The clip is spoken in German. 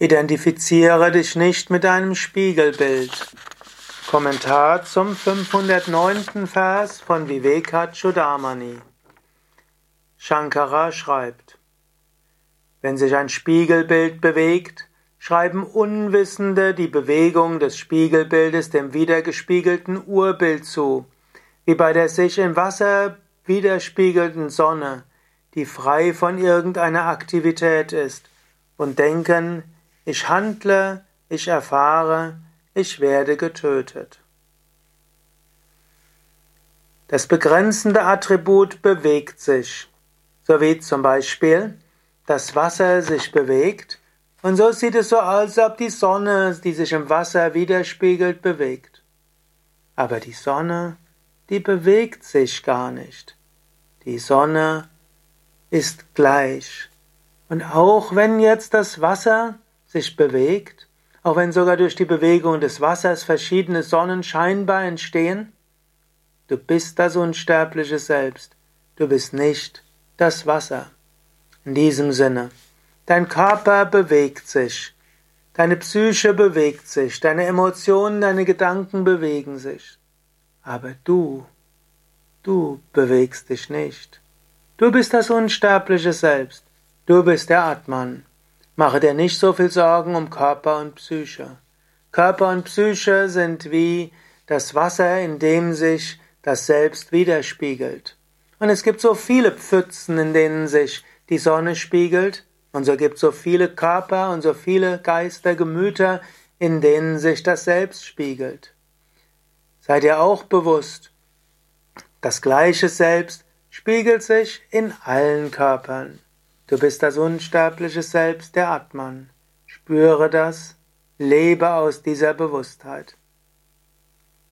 Identifiziere dich nicht mit deinem Spiegelbild. Kommentar zum 509. Vers von Vivekachudamani. Shankara schreibt, wenn sich ein Spiegelbild bewegt, schreiben Unwissende die Bewegung des Spiegelbildes dem wiedergespiegelten Urbild zu, wie bei der sich im Wasser widerspiegelnden Sonne, die frei von irgendeiner Aktivität ist, und denken, ich handle, ich erfahre, ich werde getötet. Das begrenzende Attribut bewegt sich, so wie zum Beispiel das Wasser sich bewegt, und so sieht es so aus, als ob die Sonne, die sich im Wasser widerspiegelt, bewegt. Aber die Sonne, die bewegt sich gar nicht. Die Sonne ist gleich. Und auch wenn jetzt das Wasser sich bewegt, auch wenn sogar durch die Bewegung des Wassers verschiedene Sonnen scheinbar entstehen, du bist das unsterbliche Selbst, du bist nicht das Wasser. In diesem Sinne, dein Körper bewegt sich, deine Psyche bewegt sich, deine Emotionen, deine Gedanken bewegen sich, aber du, du bewegst dich nicht. Du bist das unsterbliche Selbst, du bist der Atman. Mache dir nicht so viel Sorgen um Körper und Psyche. Körper und Psyche sind wie das Wasser, in dem sich das Selbst widerspiegelt. Und es gibt so viele Pfützen, in denen sich die Sonne spiegelt, und so gibt es so viele Körper und so viele Geister, Gemüter, in denen sich das Selbst spiegelt. Sei dir auch bewusst, das gleiche Selbst spiegelt sich in allen Körpern. Du bist das unsterbliche Selbst der Atman. Spüre das, lebe aus dieser Bewusstheit.